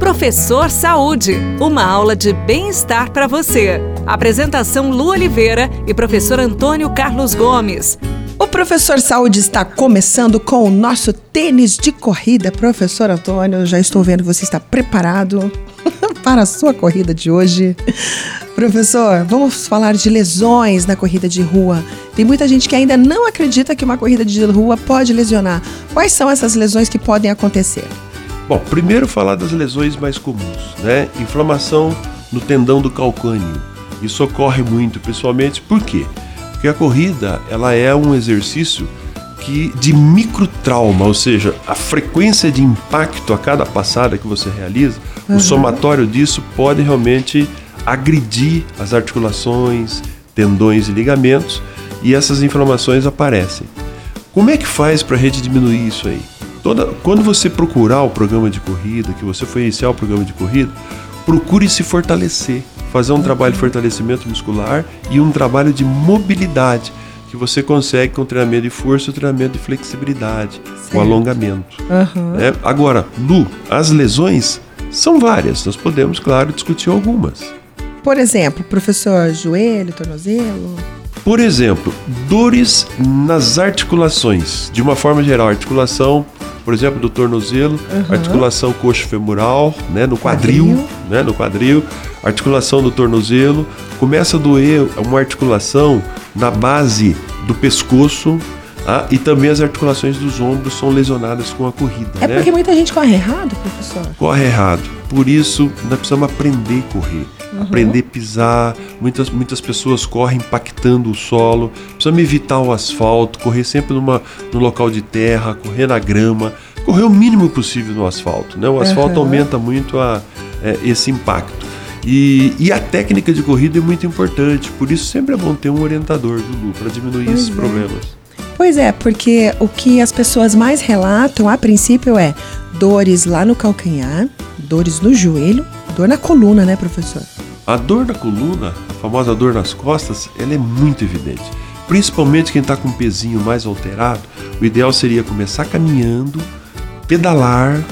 Professor Saúde, uma aula de bem-estar para você. Apresentação Lu Oliveira e professor Antônio Carlos Gomes. O Professor Saúde está começando com o nosso tênis de corrida. Professor Antônio, já estou vendo que você está preparado para a sua corrida de hoje. Professor, vamos falar de lesões na corrida de rua. Tem muita gente que ainda não acredita que uma corrida de rua pode lesionar. Quais são essas lesões que podem acontecer? Bom, primeiro falar das lesões mais comuns, né? Inflamação no tendão do calcâneo. Isso ocorre muito, principalmente por quê? Porque a corrida, ela é um exercício que de microtrauma, ou seja, a frequência de impacto a cada passada que você realiza, uhum. o somatório disso pode realmente agredir as articulações, tendões e ligamentos e essas inflamações aparecem. Como é que faz para a gente diminuir isso aí? Toda, quando você procurar o programa de corrida, que você for iniciar o programa de corrida, procure se fortalecer, fazer um trabalho de fortalecimento muscular e um trabalho de mobilidade que você consegue com treinamento de força, treinamento de flexibilidade, certo. com alongamento. Uhum. É, agora, Lu, as lesões são várias. Nós podemos, claro, discutir algumas. Por exemplo, professor, joelho, tornozelo? Por exemplo, dores nas articulações. De uma forma geral, articulação por exemplo, do tornozelo, uhum. articulação coxo-femoral, né, no quadril, quadril, né, no quadril, articulação do tornozelo, começa a doer uma articulação na base do pescoço, ah, e também as articulações dos ombros são lesionadas com a corrida. É né? porque muita gente corre errado, professor? Corre errado. Por isso, nós precisamos aprender a correr. Uhum. Aprender a pisar. Muitas, muitas pessoas correm impactando o solo. Precisamos evitar o asfalto, correr sempre numa, no local de terra, correr na grama. Correr o mínimo possível no asfalto. Né? O asfalto uhum. aumenta muito a, é, esse impacto. E, e, a técnica de corrida é muito importante, por isso sempre é bom ter um orientador, Lulu, para diminuir pois esses é. problemas. Pois é, porque o que as pessoas mais relatam a princípio é dores lá no calcanhar, dores no joelho, dor na coluna, né, professor? A dor na coluna, a famosa dor nas costas, ela é muito evidente. Principalmente quem está com um pezinho mais alterado, o ideal seria começar caminhando, pedalar,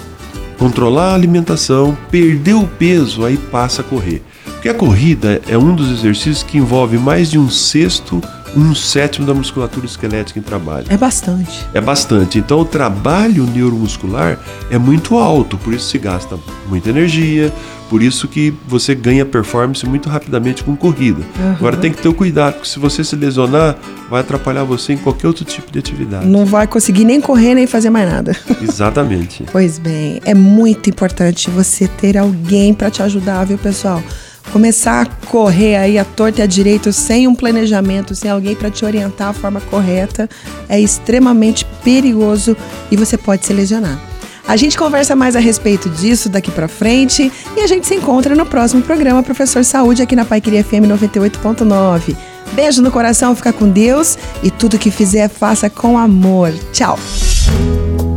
controlar a alimentação, perder o peso, aí passa a correr. Porque a corrida é um dos exercícios que envolve mais de um sexto um sétimo da musculatura esquelética em trabalho. É bastante. É bastante. Então o trabalho neuromuscular é muito alto, por isso se gasta muita energia, por isso que você ganha performance muito rapidamente com corrida. Uhum. Agora tem que ter o cuidado, porque se você se lesionar, vai atrapalhar você em qualquer outro tipo de atividade. Não vai conseguir nem correr nem fazer mais nada. Exatamente. pois bem, é muito importante você ter alguém para te ajudar, viu, pessoal? Começar a correr aí a torta e a direito sem um planejamento, sem alguém para te orientar a forma correta, é extremamente perigoso e você pode se lesionar. A gente conversa mais a respeito disso daqui para frente e a gente se encontra no próximo programa Professor Saúde aqui na Paiqueria FM 98.9. Beijo no coração, fica com Deus e tudo que fizer faça com amor. Tchau.